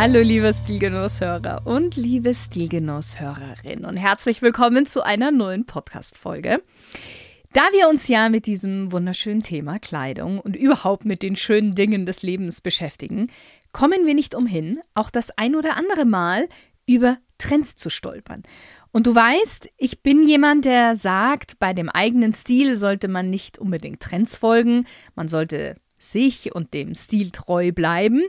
Hallo liebe Stilgenusshörer und liebe Stilgenusshörerin und herzlich willkommen zu einer neuen Podcast-Folge. Da wir uns ja mit diesem wunderschönen Thema Kleidung und überhaupt mit den schönen Dingen des Lebens beschäftigen, kommen wir nicht umhin, auch das ein oder andere Mal über Trends zu stolpern. Und du weißt, ich bin jemand, der sagt, bei dem eigenen Stil sollte man nicht unbedingt Trends folgen, man sollte sich und dem Stil treu bleiben.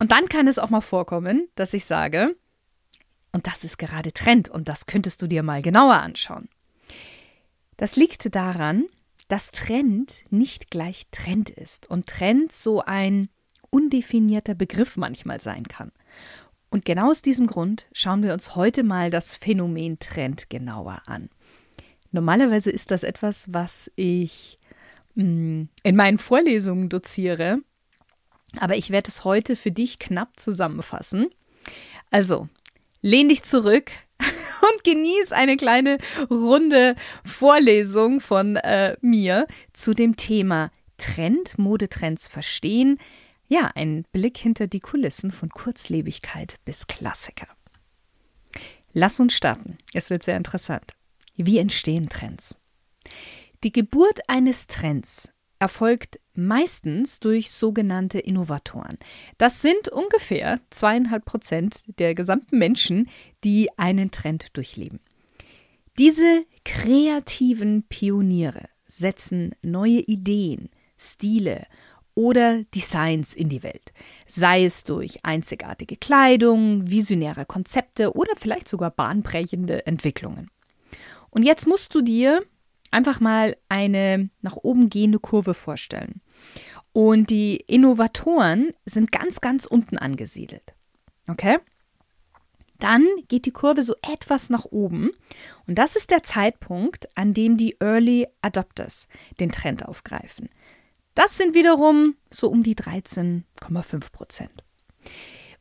Und dann kann es auch mal vorkommen, dass ich sage, und das ist gerade Trend und das könntest du dir mal genauer anschauen. Das liegt daran, dass Trend nicht gleich Trend ist und Trend so ein undefinierter Begriff manchmal sein kann. Und genau aus diesem Grund schauen wir uns heute mal das Phänomen Trend genauer an. Normalerweise ist das etwas, was ich mm, in meinen Vorlesungen doziere aber ich werde es heute für dich knapp zusammenfassen. Also, lehn dich zurück und genieß eine kleine runde Vorlesung von äh, mir zu dem Thema Trend, Modetrends verstehen. Ja, ein Blick hinter die Kulissen von Kurzlebigkeit bis Klassiker. Lass uns starten. Es wird sehr interessant. Wie entstehen Trends? Die Geburt eines Trends erfolgt meistens durch sogenannte Innovatoren. Das sind ungefähr zweieinhalb Prozent der gesamten Menschen, die einen Trend durchleben. Diese kreativen Pioniere setzen neue Ideen, Stile oder Designs in die Welt, sei es durch einzigartige Kleidung, visionäre Konzepte oder vielleicht sogar bahnbrechende Entwicklungen. Und jetzt musst du dir einfach mal eine nach oben gehende Kurve vorstellen. Und die Innovatoren sind ganz, ganz unten angesiedelt. Okay? Dann geht die Kurve so etwas nach oben. Und das ist der Zeitpunkt, an dem die Early Adopters den Trend aufgreifen. Das sind wiederum so um die 13,5 Prozent.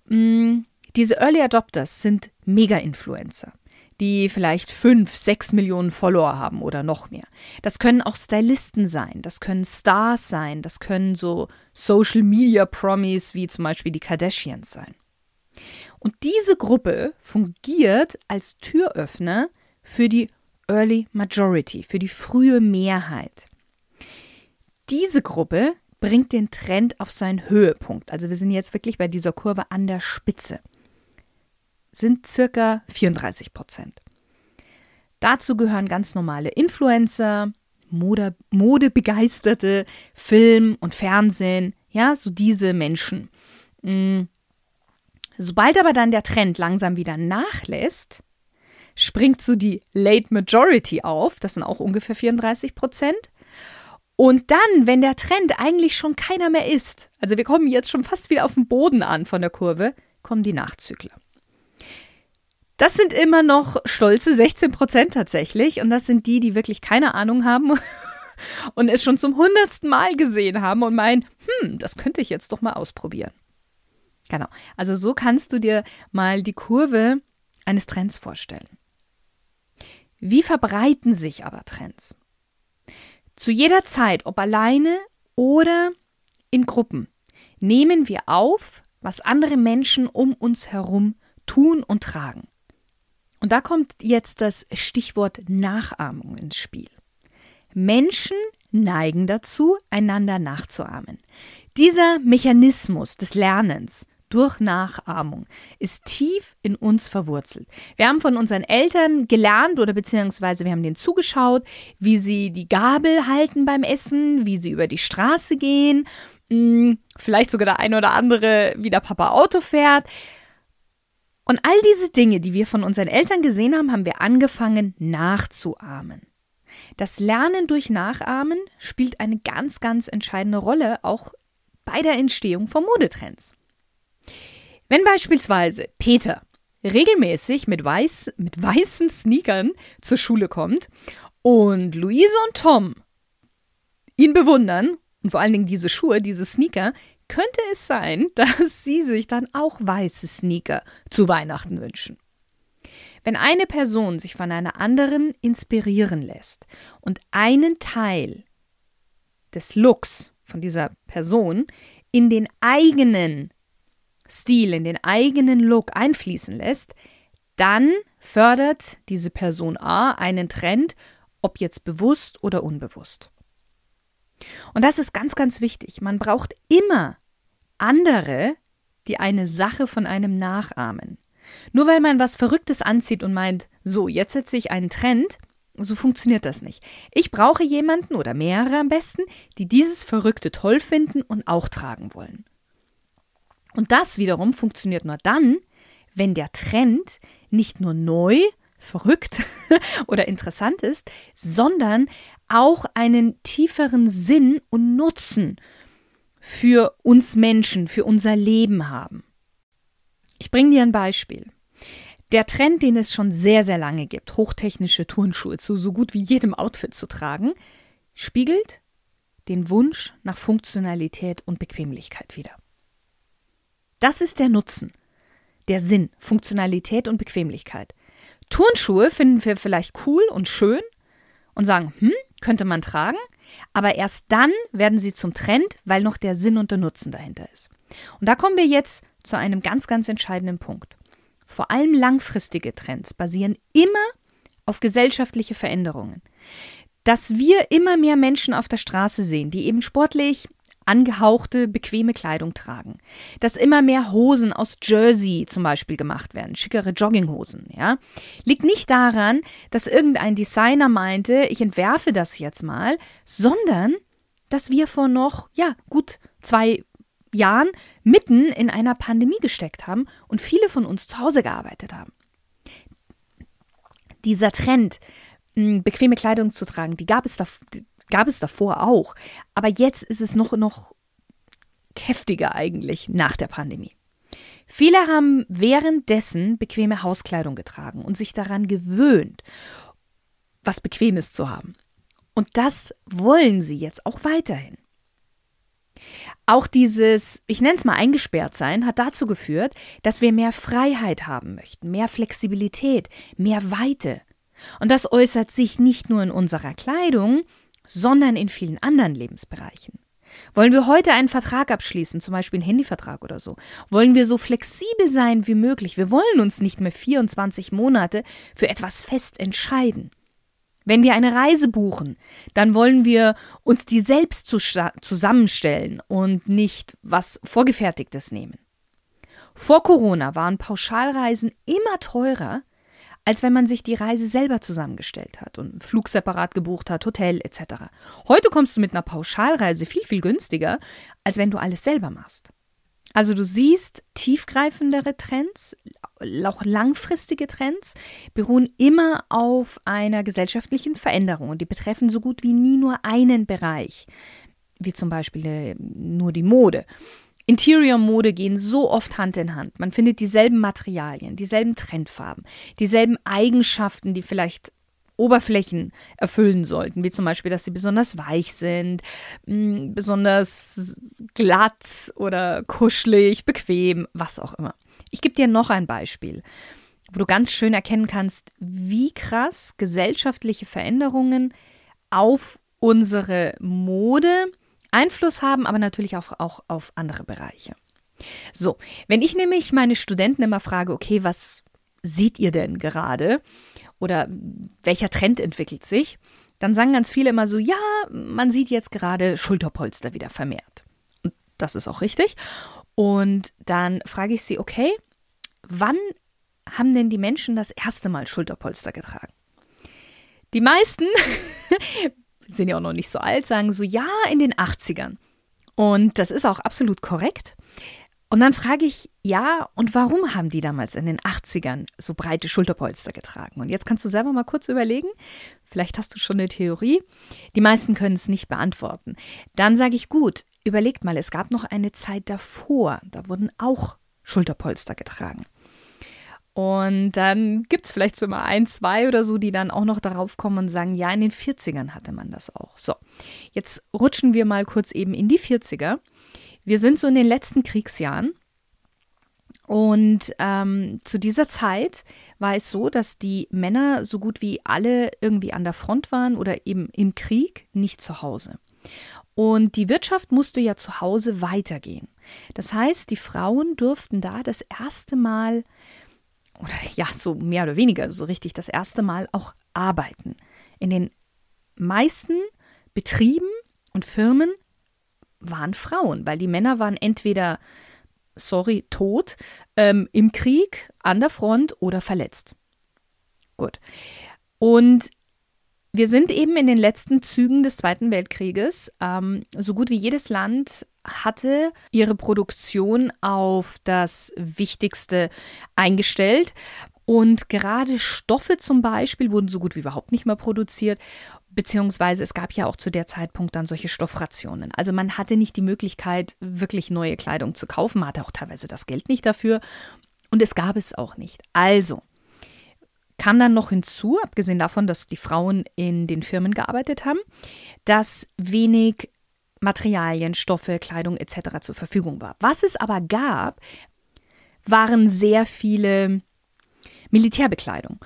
Mm, diese Early Adopters sind Mega-Influencer die vielleicht fünf, sechs Millionen Follower haben oder noch mehr. Das können auch Stylisten sein, das können Stars sein, das können so Social Media Promis wie zum Beispiel die Kardashians sein. Und diese Gruppe fungiert als Türöffner für die Early Majority, für die frühe Mehrheit. Diese Gruppe bringt den Trend auf seinen Höhepunkt. Also wir sind jetzt wirklich bei dieser Kurve an der Spitze sind circa 34 Prozent. Dazu gehören ganz normale Influencer, Mode, Modebegeisterte, Film und Fernsehen, ja, so diese Menschen. Mm. Sobald aber dann der Trend langsam wieder nachlässt, springt so die Late Majority auf, das sind auch ungefähr 34 Prozent. Und dann, wenn der Trend eigentlich schon keiner mehr ist, also wir kommen jetzt schon fast wieder auf den Boden an von der Kurve, kommen die Nachzügler. Das sind immer noch stolze 16 Prozent tatsächlich. Und das sind die, die wirklich keine Ahnung haben und es schon zum hundertsten Mal gesehen haben und meinen, hm, das könnte ich jetzt doch mal ausprobieren. Genau. Also so kannst du dir mal die Kurve eines Trends vorstellen. Wie verbreiten sich aber Trends? Zu jeder Zeit, ob alleine oder in Gruppen, nehmen wir auf, was andere Menschen um uns herum tun und tragen. Und da kommt jetzt das Stichwort Nachahmung ins Spiel. Menschen neigen dazu, einander nachzuahmen. Dieser Mechanismus des Lernens durch Nachahmung ist tief in uns verwurzelt. Wir haben von unseren Eltern gelernt oder beziehungsweise wir haben denen zugeschaut, wie sie die Gabel halten beim Essen, wie sie über die Straße gehen, hm, vielleicht sogar der eine oder andere, wie der Papa Auto fährt. Und all diese Dinge, die wir von unseren Eltern gesehen haben, haben wir angefangen nachzuahmen. Das Lernen durch Nachahmen spielt eine ganz, ganz entscheidende Rolle auch bei der Entstehung von Modetrends. Wenn beispielsweise Peter regelmäßig mit, weiß, mit weißen Sneakern zur Schule kommt und Luise und Tom ihn bewundern und vor allen Dingen diese Schuhe, diese Sneaker, könnte es sein, dass sie sich dann auch weiße Sneaker zu Weihnachten wünschen. Wenn eine Person sich von einer anderen inspirieren lässt und einen Teil des Looks von dieser Person in den eigenen Stil, in den eigenen Look einfließen lässt, dann fördert diese Person A einen Trend, ob jetzt bewusst oder unbewusst. Und das ist ganz, ganz wichtig. Man braucht immer andere, die eine Sache von einem nachahmen. Nur weil man was Verrücktes anzieht und meint, so, jetzt setze ich einen Trend, so funktioniert das nicht. Ich brauche jemanden oder mehrere am besten, die dieses Verrückte toll finden und auch tragen wollen. Und das wiederum funktioniert nur dann, wenn der Trend nicht nur neu, verrückt oder interessant ist, sondern auch einen tieferen Sinn und Nutzen für uns Menschen, für unser Leben haben. Ich bringe dir ein Beispiel. Der Trend, den es schon sehr, sehr lange gibt, hochtechnische Turnschuhe zu so gut wie jedem Outfit zu tragen, spiegelt den Wunsch nach Funktionalität und Bequemlichkeit wider. Das ist der Nutzen, der Sinn, Funktionalität und Bequemlichkeit. Turnschuhe finden wir vielleicht cool und schön und sagen, hm, könnte man tragen, aber erst dann werden sie zum Trend, weil noch der Sinn und der Nutzen dahinter ist. Und da kommen wir jetzt zu einem ganz, ganz entscheidenden Punkt. Vor allem langfristige Trends basieren immer auf gesellschaftliche Veränderungen. Dass wir immer mehr Menschen auf der Straße sehen, die eben sportlich, angehauchte, bequeme Kleidung tragen. Dass immer mehr Hosen aus Jersey zum Beispiel gemacht werden, schickere Jogginghosen, ja, liegt nicht daran, dass irgendein Designer meinte, ich entwerfe das jetzt mal, sondern dass wir vor noch, ja, gut zwei Jahren mitten in einer Pandemie gesteckt haben und viele von uns zu Hause gearbeitet haben. Dieser Trend, bequeme Kleidung zu tragen, die gab es, da, Gab es davor auch. Aber jetzt ist es noch, noch heftiger eigentlich nach der Pandemie. Viele haben währenddessen bequeme Hauskleidung getragen und sich daran gewöhnt, was Bequemes zu haben. Und das wollen sie jetzt auch weiterhin. Auch dieses, ich nenne es mal eingesperrt sein, hat dazu geführt, dass wir mehr Freiheit haben möchten, mehr Flexibilität, mehr Weite. Und das äußert sich nicht nur in unserer Kleidung, sondern in vielen anderen Lebensbereichen. Wollen wir heute einen Vertrag abschließen, zum Beispiel einen Handyvertrag oder so? Wollen wir so flexibel sein wie möglich? Wir wollen uns nicht mehr 24 Monate für etwas fest entscheiden. Wenn wir eine Reise buchen, dann wollen wir uns die selbst zusammenstellen und nicht was Vorgefertigtes nehmen. Vor Corona waren Pauschalreisen immer teurer als wenn man sich die Reise selber zusammengestellt hat und Flug separat gebucht hat, Hotel etc. Heute kommst du mit einer Pauschalreise viel, viel günstiger, als wenn du alles selber machst. Also du siehst, tiefgreifendere Trends, auch langfristige Trends, beruhen immer auf einer gesellschaftlichen Veränderung und die betreffen so gut wie nie nur einen Bereich, wie zum Beispiel äh, nur die Mode. Interior-Mode gehen so oft Hand in Hand. Man findet dieselben Materialien, dieselben Trendfarben, dieselben Eigenschaften, die vielleicht Oberflächen erfüllen sollten, wie zum Beispiel, dass sie besonders weich sind, mm, besonders glatt oder kuschelig, bequem, was auch immer. Ich gebe dir noch ein Beispiel, wo du ganz schön erkennen kannst, wie krass gesellschaftliche Veränderungen auf unsere Mode Einfluss haben, aber natürlich auch, auch auf andere Bereiche. So, wenn ich nämlich meine Studenten immer frage, okay, was seht ihr denn gerade? Oder welcher Trend entwickelt sich? Dann sagen ganz viele immer so, ja, man sieht jetzt gerade Schulterpolster wieder vermehrt. Und das ist auch richtig. Und dann frage ich sie, okay, wann haben denn die Menschen das erste Mal Schulterpolster getragen? Die meisten sind ja auch noch nicht so alt, sagen so, ja, in den 80ern. Und das ist auch absolut korrekt. Und dann frage ich, ja, und warum haben die damals in den 80ern so breite Schulterpolster getragen? Und jetzt kannst du selber mal kurz überlegen. Vielleicht hast du schon eine Theorie. Die meisten können es nicht beantworten. Dann sage ich, gut, überlegt mal, es gab noch eine Zeit davor. Da wurden auch Schulterpolster getragen. Und dann gibt es vielleicht so immer ein, zwei oder so, die dann auch noch darauf kommen und sagen, ja, in den 40ern hatte man das auch. So, jetzt rutschen wir mal kurz eben in die 40er. Wir sind so in den letzten Kriegsjahren. Und ähm, zu dieser Zeit war es so, dass die Männer so gut wie alle irgendwie an der Front waren oder eben im Krieg, nicht zu Hause. Und die Wirtschaft musste ja zu Hause weitergehen. Das heißt, die Frauen durften da das erste Mal, oder ja, so mehr oder weniger, so richtig das erste Mal auch arbeiten. In den meisten Betrieben und Firmen waren Frauen, weil die Männer waren entweder, sorry, tot, ähm, im Krieg, an der Front oder verletzt. Gut. Und wir sind eben in den letzten Zügen des Zweiten Weltkrieges. Ähm, so gut wie jedes Land hatte ihre Produktion auf das Wichtigste eingestellt. Und gerade Stoffe zum Beispiel wurden so gut wie überhaupt nicht mehr produziert. Beziehungsweise es gab ja auch zu der Zeitpunkt dann solche Stoffrationen. Also man hatte nicht die Möglichkeit, wirklich neue Kleidung zu kaufen. Man hatte auch teilweise das Geld nicht dafür. Und es gab es auch nicht. Also kam dann noch hinzu, abgesehen davon, dass die Frauen in den Firmen gearbeitet haben, dass wenig Materialien, Stoffe, Kleidung etc. zur Verfügung war. Was es aber gab, waren sehr viele Militärbekleidung.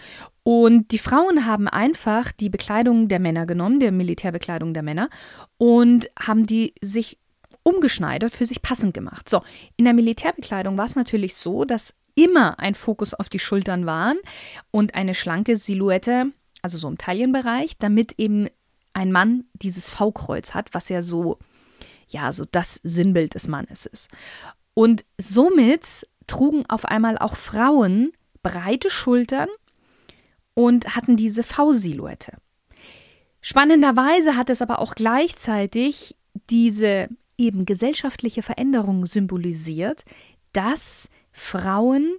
Und die Frauen haben einfach die Bekleidung der Männer genommen, der Militärbekleidung der Männer, und haben die sich umgeschneidert, für sich passend gemacht. So, in der Militärbekleidung war es natürlich so, dass immer ein Fokus auf die Schultern waren und eine schlanke Silhouette, also so im Taillenbereich, damit eben ein Mann dieses V-Kreuz hat, was ja so, ja, so das Sinnbild des Mannes ist. Und somit trugen auf einmal auch Frauen breite Schultern und hatten diese V-Silhouette. Spannenderweise hat es aber auch gleichzeitig diese eben gesellschaftliche Veränderung symbolisiert, dass Frauen,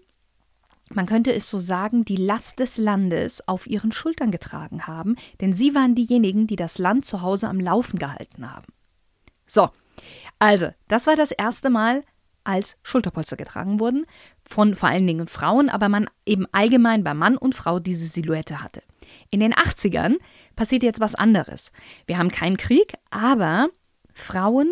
man könnte es so sagen, die Last des Landes auf ihren Schultern getragen haben, denn sie waren diejenigen, die das Land zu Hause am Laufen gehalten haben. So, also, das war das erste Mal, als Schulterpolster getragen wurden, von vor allen Dingen Frauen, aber man eben allgemein bei Mann und Frau diese Silhouette hatte. In den 80ern passiert jetzt was anderes. Wir haben keinen Krieg, aber Frauen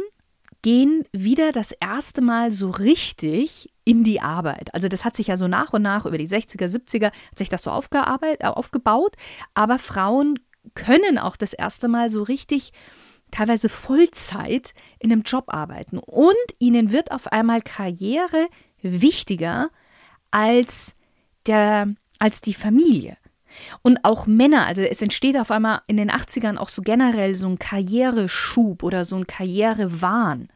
gehen wieder das erste Mal so richtig in die Arbeit. Also das hat sich ja so nach und nach über die 60er, 70er hat sich das so äh, aufgebaut, aber Frauen können auch das erste Mal so richtig teilweise Vollzeit in einem Job arbeiten und ihnen wird auf einmal Karriere wichtiger als der als die Familie. Und auch Männer, also es entsteht auf einmal in den 80ern auch so generell so ein Karriereschub oder so ein Karrierewahn.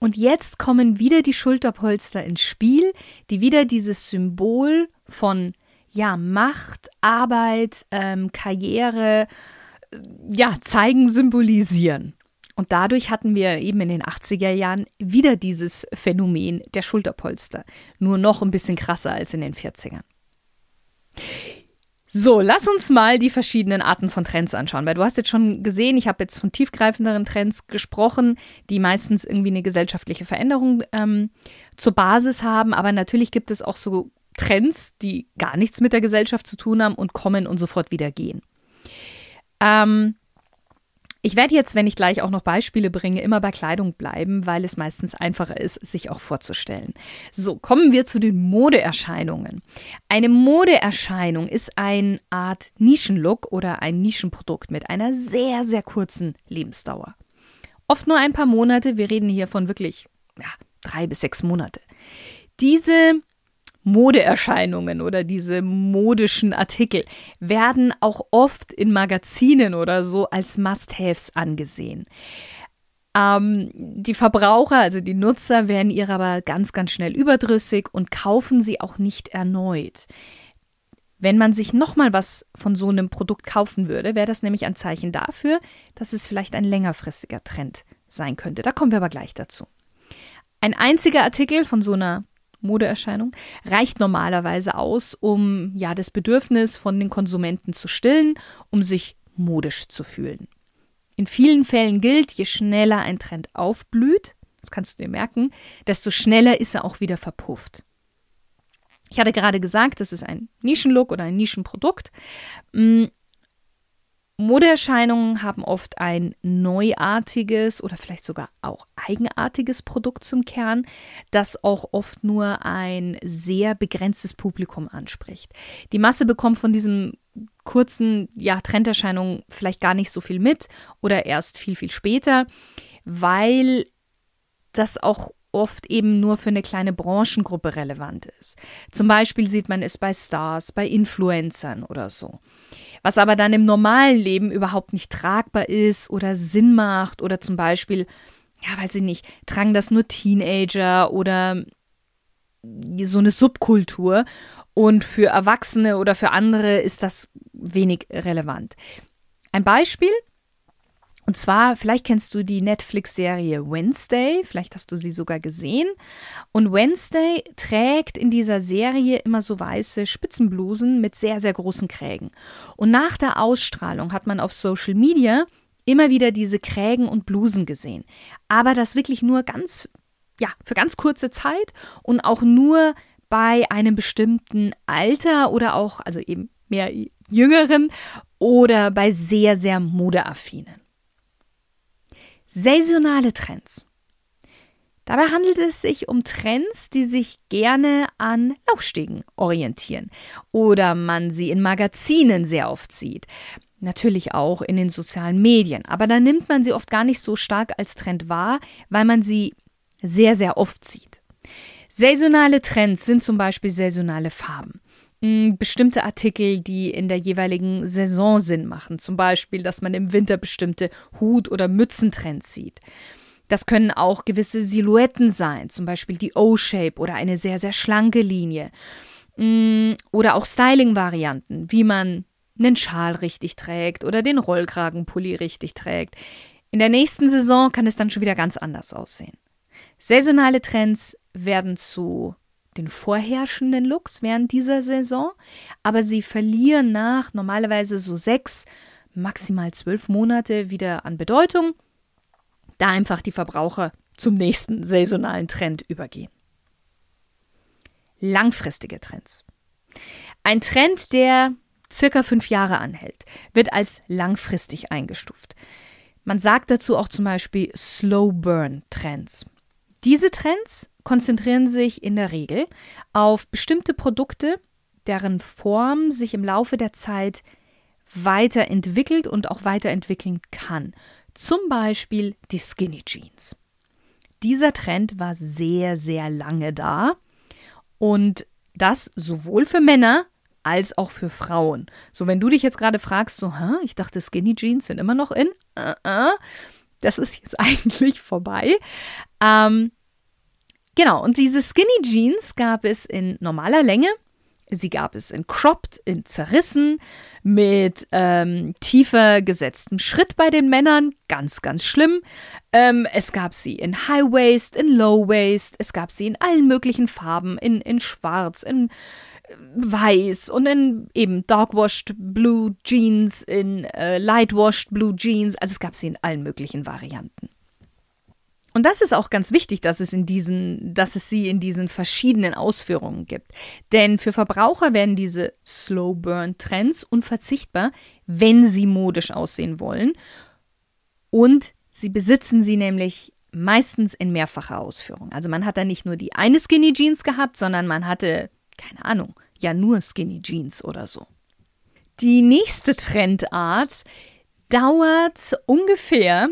Und jetzt kommen wieder die Schulterpolster ins Spiel, die wieder dieses Symbol von ja, Macht, Arbeit, ähm, Karriere, äh, ja, zeigen, symbolisieren. Und dadurch hatten wir eben in den 80er Jahren wieder dieses Phänomen der Schulterpolster. Nur noch ein bisschen krasser als in den 40ern. So, lass uns mal die verschiedenen Arten von Trends anschauen, weil du hast jetzt schon gesehen, ich habe jetzt von tiefgreifenderen Trends gesprochen, die meistens irgendwie eine gesellschaftliche Veränderung ähm, zur Basis haben, aber natürlich gibt es auch so Trends, die gar nichts mit der Gesellschaft zu tun haben und kommen und sofort wieder gehen. Ähm, ich werde jetzt, wenn ich gleich auch noch Beispiele bringe, immer bei Kleidung bleiben, weil es meistens einfacher ist, sich auch vorzustellen. So, kommen wir zu den Modeerscheinungen. Eine Modeerscheinung ist eine Art Nischenlook oder ein Nischenprodukt mit einer sehr, sehr kurzen Lebensdauer. Oft nur ein paar Monate, wir reden hier von wirklich ja, drei bis sechs Monate. Diese Modeerscheinungen oder diese modischen Artikel werden auch oft in Magazinen oder so als Must-Haves angesehen. Ähm, die Verbraucher, also die Nutzer, werden ihr aber ganz, ganz schnell überdrüssig und kaufen sie auch nicht erneut. Wenn man sich nochmal was von so einem Produkt kaufen würde, wäre das nämlich ein Zeichen dafür, dass es vielleicht ein längerfristiger Trend sein könnte. Da kommen wir aber gleich dazu. Ein einziger Artikel von so einer Modeerscheinung, reicht normalerweise aus, um ja das Bedürfnis von den Konsumenten zu stillen, um sich modisch zu fühlen. In vielen Fällen gilt, je schneller ein Trend aufblüht, das kannst du dir merken, desto schneller ist er auch wieder verpufft. Ich hatte gerade gesagt, das ist ein Nischenlook oder ein Nischenprodukt. Modeerscheinungen haben oft ein neuartiges oder vielleicht sogar auch eigenartiges Produkt zum Kern, das auch oft nur ein sehr begrenztes Publikum anspricht. Die Masse bekommt von diesem kurzen ja, Trenderscheinung vielleicht gar nicht so viel mit oder erst viel, viel später, weil das auch oft eben nur für eine kleine Branchengruppe relevant ist. Zum Beispiel sieht man es bei Stars, bei Influencern oder so. Was aber dann im normalen Leben überhaupt nicht tragbar ist oder Sinn macht oder zum Beispiel, ja, weiß ich nicht, tragen das nur Teenager oder so eine Subkultur und für Erwachsene oder für andere ist das wenig relevant. Ein Beispiel, und zwar, vielleicht kennst du die Netflix-Serie Wednesday, vielleicht hast du sie sogar gesehen. Und Wednesday trägt in dieser Serie immer so weiße Spitzenblusen mit sehr, sehr großen Krägen. Und nach der Ausstrahlung hat man auf Social Media immer wieder diese Krägen und Blusen gesehen. Aber das wirklich nur ganz, ja, für ganz kurze Zeit und auch nur bei einem bestimmten Alter oder auch, also eben mehr Jüngeren oder bei sehr, sehr modeaffinen. Saisonale Trends. Dabei handelt es sich um Trends, die sich gerne an Laufstegen orientieren oder man sie in Magazinen sehr oft sieht. Natürlich auch in den sozialen Medien, aber da nimmt man sie oft gar nicht so stark als Trend wahr, weil man sie sehr, sehr oft sieht. Saisonale Trends sind zum Beispiel saisonale Farben bestimmte Artikel, die in der jeweiligen Saison Sinn machen. Zum Beispiel, dass man im Winter bestimmte Hut- oder Mützentrends sieht. Das können auch gewisse Silhouetten sein, zum Beispiel die O-Shape oder eine sehr, sehr schlanke Linie. Oder auch Styling-Varianten, wie man einen Schal richtig trägt oder den Rollkragenpulli richtig trägt. In der nächsten Saison kann es dann schon wieder ganz anders aussehen. Saisonale Trends werden zu den vorherrschenden Looks während dieser Saison, aber sie verlieren nach normalerweise so sechs, maximal zwölf Monate wieder an Bedeutung, da einfach die Verbraucher zum nächsten saisonalen Trend übergehen. Langfristige Trends. Ein Trend, der circa fünf Jahre anhält, wird als langfristig eingestuft. Man sagt dazu auch zum Beispiel Slow Burn Trends. Diese Trends konzentrieren sich in der Regel auf bestimmte Produkte, deren Form sich im Laufe der Zeit weiterentwickelt und auch weiterentwickeln kann. Zum Beispiel die Skinny Jeans. Dieser Trend war sehr, sehr lange da und das sowohl für Männer als auch für Frauen. So, wenn du dich jetzt gerade fragst, so, Hä, ich dachte, Skinny Jeans sind immer noch in, uh -uh, das ist jetzt eigentlich vorbei. Ähm, Genau, und diese Skinny Jeans gab es in normaler Länge. Sie gab es in cropped, in zerrissen, mit ähm, tiefer gesetztem Schritt bei den Männern, ganz, ganz schlimm. Ähm, es gab sie in High Waist, in Low Waist, es gab sie in allen möglichen Farben, in, in Schwarz, in äh, Weiß und in eben Darkwashed Blue Jeans, in äh, Lightwashed Blue Jeans. Also es gab sie in allen möglichen Varianten. Und das ist auch ganz wichtig, dass es in diesen, dass es sie in diesen verschiedenen Ausführungen gibt. Denn für Verbraucher werden diese Slow Burn Trends unverzichtbar, wenn sie modisch aussehen wollen. Und sie besitzen sie nämlich meistens in mehrfacher Ausführung. Also man hat da nicht nur die eine Skinny Jeans gehabt, sondern man hatte, keine Ahnung, ja nur Skinny Jeans oder so. Die nächste Trendart dauert ungefähr,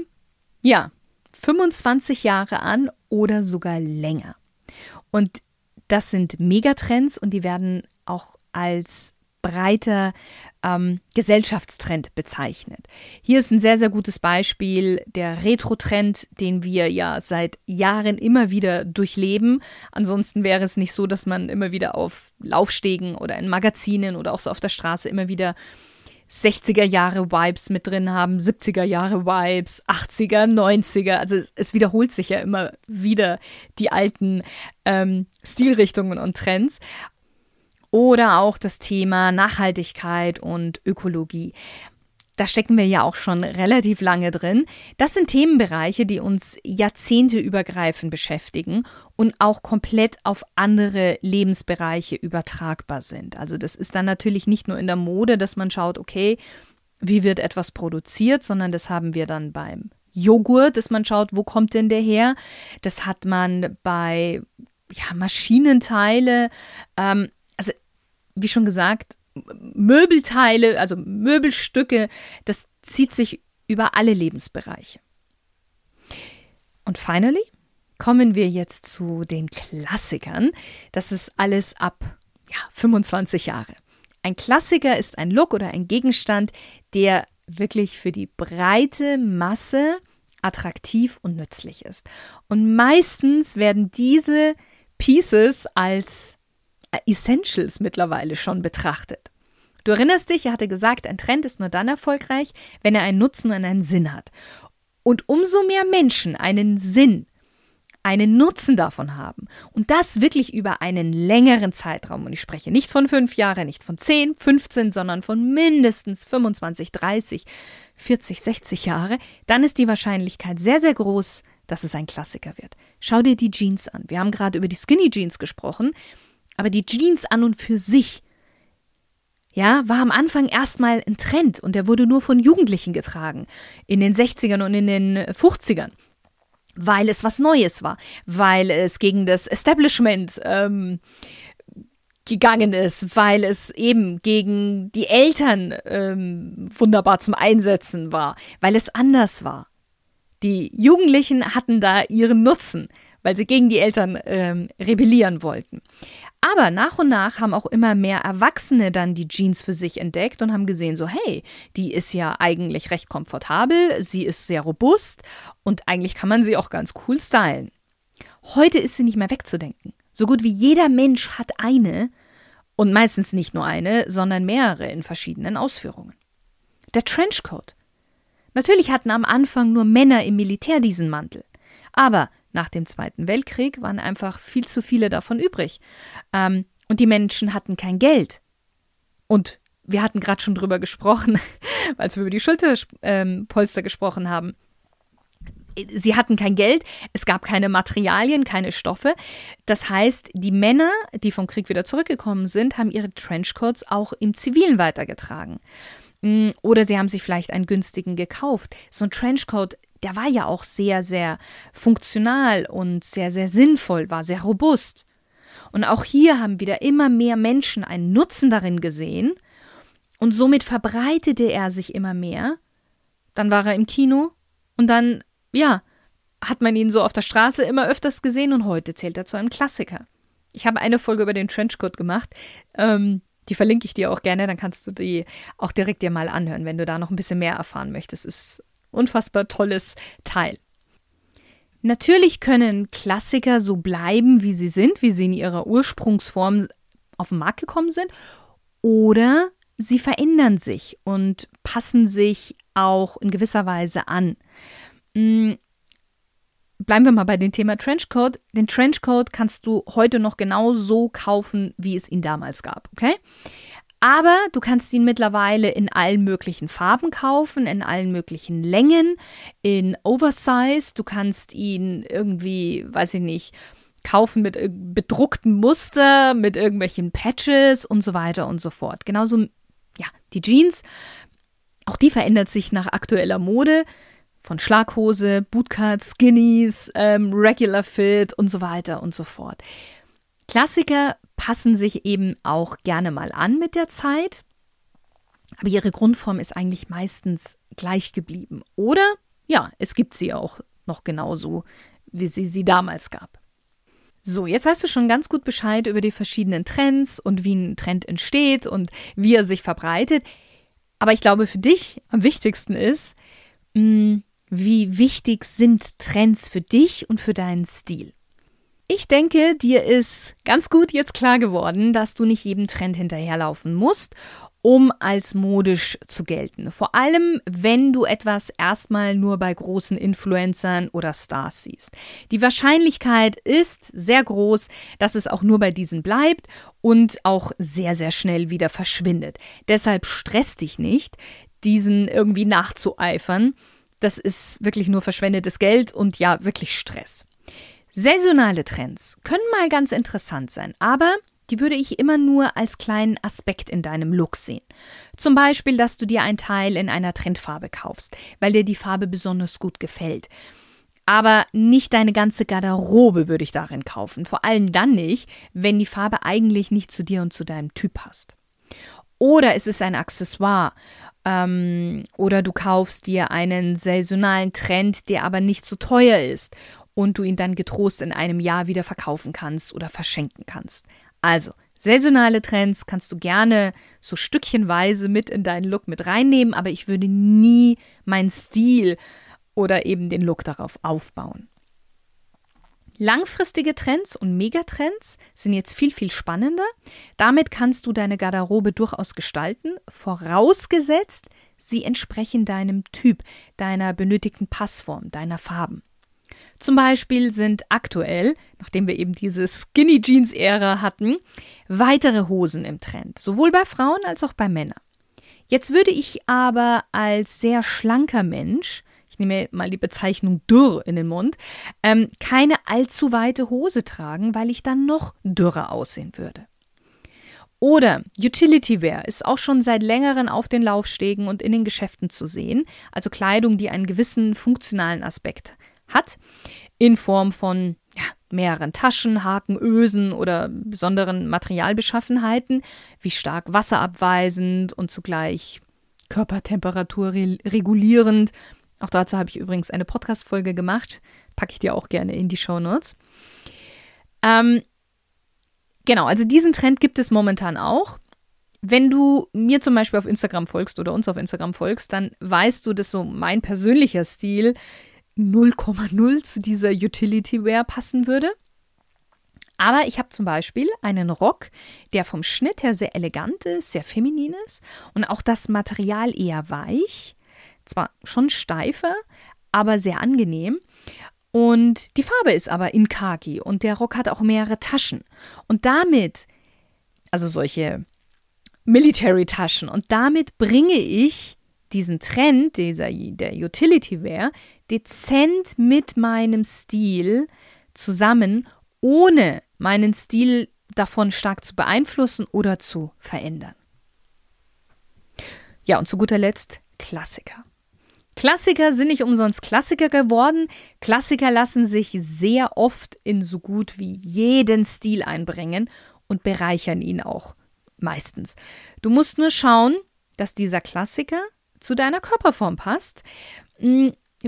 ja, 25 Jahre an oder sogar länger. Und das sind Megatrends und die werden auch als breiter ähm, Gesellschaftstrend bezeichnet. Hier ist ein sehr, sehr gutes Beispiel der Retro-Trend, den wir ja seit Jahren immer wieder durchleben. Ansonsten wäre es nicht so, dass man immer wieder auf Laufstegen oder in Magazinen oder auch so auf der Straße immer wieder 60er Jahre Vibes mit drin haben, 70er Jahre Vibes, 80er, 90er. Also es, es wiederholt sich ja immer wieder die alten ähm, Stilrichtungen und Trends. Oder auch das Thema Nachhaltigkeit und Ökologie. da stecken wir ja auch schon relativ lange drin. Das sind Themenbereiche, die uns jahrzehnteübergreifend beschäftigen und auch komplett auf andere Lebensbereiche übertragbar sind. Also das ist dann natürlich nicht nur in der Mode, dass man schaut, okay, wie wird etwas produziert, sondern das haben wir dann beim Joghurt, dass man schaut, wo kommt denn der her? Das hat man bei ja, Maschinenteile, ähm, also wie schon gesagt, Möbelteile, also Möbelstücke, das zieht sich über alle Lebensbereiche. Und finally kommen wir jetzt zu den Klassikern. Das ist alles ab ja, 25 Jahre. Ein Klassiker ist ein Look oder ein Gegenstand, der wirklich für die breite Masse attraktiv und nützlich ist. Und meistens werden diese Pieces als Essentials mittlerweile schon betrachtet. Du erinnerst dich, er hatte gesagt, ein Trend ist nur dann erfolgreich, wenn er einen Nutzen und einen Sinn hat. Und umso mehr Menschen einen Sinn, einen Nutzen davon haben und das wirklich über einen längeren Zeitraum, und ich spreche nicht von fünf Jahren, nicht von zehn, 15, sondern von mindestens 25, 30, 40, 60 Jahre, dann ist die Wahrscheinlichkeit sehr, sehr groß, dass es ein Klassiker wird. Schau dir die Jeans an. Wir haben gerade über die Skinny Jeans gesprochen. Aber die Jeans an und für sich, ja, war am Anfang erstmal ein Trend und der wurde nur von Jugendlichen getragen. In den 60ern und in den 50ern. Weil es was Neues war. Weil es gegen das Establishment ähm, gegangen ist, weil es eben gegen die Eltern ähm, wunderbar zum Einsetzen war, weil es anders war. Die Jugendlichen hatten da ihren Nutzen, weil sie gegen die Eltern ähm, rebellieren wollten. Aber nach und nach haben auch immer mehr Erwachsene dann die Jeans für sich entdeckt und haben gesehen, so hey, die ist ja eigentlich recht komfortabel, sie ist sehr robust und eigentlich kann man sie auch ganz cool stylen. Heute ist sie nicht mehr wegzudenken. So gut wie jeder Mensch hat eine und meistens nicht nur eine, sondern mehrere in verschiedenen Ausführungen. Der Trenchcoat. Natürlich hatten am Anfang nur Männer im Militär diesen Mantel. Aber nach dem Zweiten Weltkrieg waren einfach viel zu viele davon übrig. Ähm, und die Menschen hatten kein Geld. Und wir hatten gerade schon drüber gesprochen, als wir über die Schulterpolster ähm, gesprochen haben. Sie hatten kein Geld, es gab keine Materialien, keine Stoffe. Das heißt, die Männer, die vom Krieg wieder zurückgekommen sind, haben ihre Trenchcoats auch im Zivilen weitergetragen. Mm, oder sie haben sich vielleicht einen günstigen gekauft. So ein Trenchcoat, der war ja auch sehr, sehr funktional und sehr, sehr sinnvoll, war sehr robust. Und auch hier haben wieder immer mehr Menschen einen Nutzen darin gesehen und somit verbreitete er sich immer mehr. Dann war er im Kino und dann, ja, hat man ihn so auf der Straße immer öfters gesehen und heute zählt er zu einem Klassiker. Ich habe eine Folge über den Trenchcoat gemacht. Ähm, die verlinke ich dir auch gerne, dann kannst du die auch direkt dir mal anhören, wenn du da noch ein bisschen mehr erfahren möchtest. Ist unfassbar tolles Teil. Natürlich können Klassiker so bleiben, wie sie sind, wie sie in ihrer Ursprungsform auf den Markt gekommen sind, oder sie verändern sich und passen sich auch in gewisser Weise an. Hm, bleiben wir mal bei dem Thema Trenchcoat. Den Trenchcoat kannst du heute noch genau so kaufen, wie es ihn damals gab, okay? Aber du kannst ihn mittlerweile in allen möglichen Farben kaufen, in allen möglichen Längen, in Oversize. Du kannst ihn irgendwie, weiß ich nicht, kaufen mit bedruckten Muster, mit irgendwelchen Patches und so weiter und so fort. Genauso, ja, die Jeans, auch die verändert sich nach aktueller Mode von Schlaghose, Bootcut, Skinnies, ähm, Regular Fit und so weiter und so fort. Klassiker passen sich eben auch gerne mal an mit der Zeit, aber ihre Grundform ist eigentlich meistens gleich geblieben. Oder ja, es gibt sie auch noch genauso, wie sie sie damals gab. So, jetzt weißt du schon ganz gut Bescheid über die verschiedenen Trends und wie ein Trend entsteht und wie er sich verbreitet. Aber ich glaube, für dich am wichtigsten ist, mm, wie wichtig sind Trends für dich und für deinen Stil. Ich denke, dir ist ganz gut jetzt klar geworden, dass du nicht jedem Trend hinterherlaufen musst, um als modisch zu gelten. Vor allem, wenn du etwas erstmal nur bei großen Influencern oder Stars siehst. Die Wahrscheinlichkeit ist sehr groß, dass es auch nur bei diesen bleibt und auch sehr, sehr schnell wieder verschwindet. Deshalb stress dich nicht. diesen irgendwie nachzueifern. Das ist wirklich nur verschwendetes Geld und ja, wirklich Stress. Saisonale Trends können mal ganz interessant sein, aber die würde ich immer nur als kleinen Aspekt in deinem Look sehen. Zum Beispiel, dass du dir ein Teil in einer Trendfarbe kaufst, weil dir die Farbe besonders gut gefällt. Aber nicht deine ganze Garderobe würde ich darin kaufen. Vor allem dann nicht, wenn die Farbe eigentlich nicht zu dir und zu deinem Typ passt. Oder es ist ein Accessoire. Ähm, oder du kaufst dir einen saisonalen Trend, der aber nicht so teuer ist und du ihn dann getrost in einem Jahr wieder verkaufen kannst oder verschenken kannst. Also, saisonale Trends kannst du gerne so stückchenweise mit in deinen Look mit reinnehmen, aber ich würde nie meinen Stil oder eben den Look darauf aufbauen. Langfristige Trends und Megatrends sind jetzt viel, viel spannender. Damit kannst du deine Garderobe durchaus gestalten, vorausgesetzt, sie entsprechen deinem Typ, deiner benötigten Passform, deiner Farben. Zum Beispiel sind aktuell, nachdem wir eben diese Skinny Jeans Ära hatten, weitere Hosen im Trend, sowohl bei Frauen als auch bei Männern. Jetzt würde ich aber als sehr schlanker Mensch, ich nehme mal die Bezeichnung dürr in den Mund, ähm, keine allzu weite Hose tragen, weil ich dann noch dürrer aussehen würde. Oder Utility Wear ist auch schon seit längerem auf den Laufstegen und in den Geschäften zu sehen, also Kleidung, die einen gewissen funktionalen Aspekt hat, in Form von ja, mehreren Taschen, Haken, Ösen oder besonderen Materialbeschaffenheiten, wie stark wasserabweisend und zugleich Körpertemperatur regulierend. Auch dazu habe ich übrigens eine Podcast-Folge gemacht. Packe ich dir auch gerne in die Show Notes. Ähm, genau, also diesen Trend gibt es momentan auch. Wenn du mir zum Beispiel auf Instagram folgst oder uns auf Instagram folgst, dann weißt du, dass so mein persönlicher Stil 0,0 zu dieser Utility Wear passen würde. Aber ich habe zum Beispiel einen Rock, der vom Schnitt her sehr elegant ist, sehr feminin ist und auch das Material eher weich, zwar schon steifer, aber sehr angenehm. Und die Farbe ist aber in Khaki und der Rock hat auch mehrere Taschen. Und damit, also solche Military-Taschen, und damit bringe ich diesen Trend, dieser, der Utility Wear, dezent mit meinem Stil zusammen, ohne meinen Stil davon stark zu beeinflussen oder zu verändern. Ja, und zu guter Letzt Klassiker. Klassiker sind nicht umsonst Klassiker geworden. Klassiker lassen sich sehr oft in so gut wie jeden Stil einbringen und bereichern ihn auch meistens. Du musst nur schauen, dass dieser Klassiker zu deiner Körperform passt.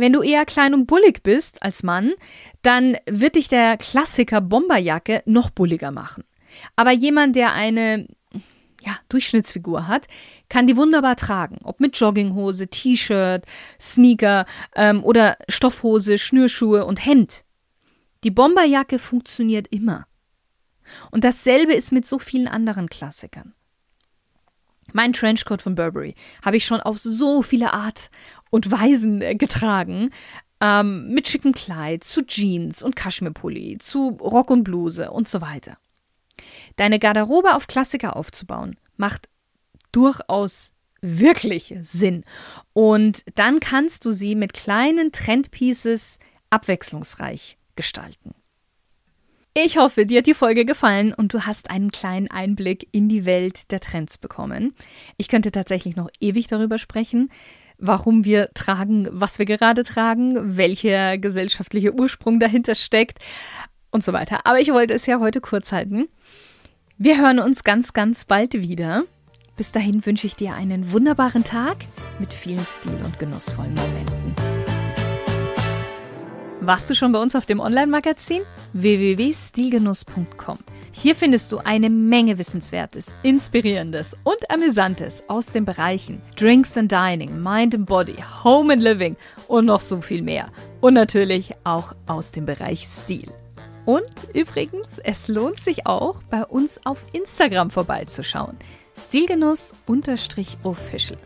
Wenn du eher klein und bullig bist als Mann, dann wird dich der Klassiker Bomberjacke noch bulliger machen. Aber jemand, der eine ja, Durchschnittsfigur hat, kann die wunderbar tragen. Ob mit Jogginghose, T-Shirt, Sneaker ähm, oder Stoffhose, Schnürschuhe und Hemd. Die Bomberjacke funktioniert immer. Und dasselbe ist mit so vielen anderen Klassikern. Mein Trenchcoat von Burberry habe ich schon auf so viele Art und Weisen äh, getragen. Ähm, mit schicken Kleid, zu Jeans und Kaschmirpulli, zu Rock und Bluse und so weiter. Deine Garderobe auf Klassiker aufzubauen, macht durchaus wirklich Sinn. Und dann kannst du sie mit kleinen Trendpieces abwechslungsreich gestalten. Ich hoffe, dir hat die Folge gefallen und du hast einen kleinen Einblick in die Welt der Trends bekommen. Ich könnte tatsächlich noch ewig darüber sprechen warum wir tragen, was wir gerade tragen, welcher gesellschaftliche Ursprung dahinter steckt und so weiter. Aber ich wollte es ja heute kurz halten. Wir hören uns ganz, ganz bald wieder. Bis dahin wünsche ich dir einen wunderbaren Tag mit vielen Stil- und genussvollen Momenten. Warst du schon bei uns auf dem Online-Magazin? www.stilgenuss.com. Hier findest du eine Menge Wissenswertes, Inspirierendes und Amüsantes aus den Bereichen Drinks and Dining, Mind and Body, Home and Living und noch so viel mehr. Und natürlich auch aus dem Bereich Stil. Und übrigens, es lohnt sich auch, bei uns auf Instagram vorbeizuschauen. Stilgenuss-official.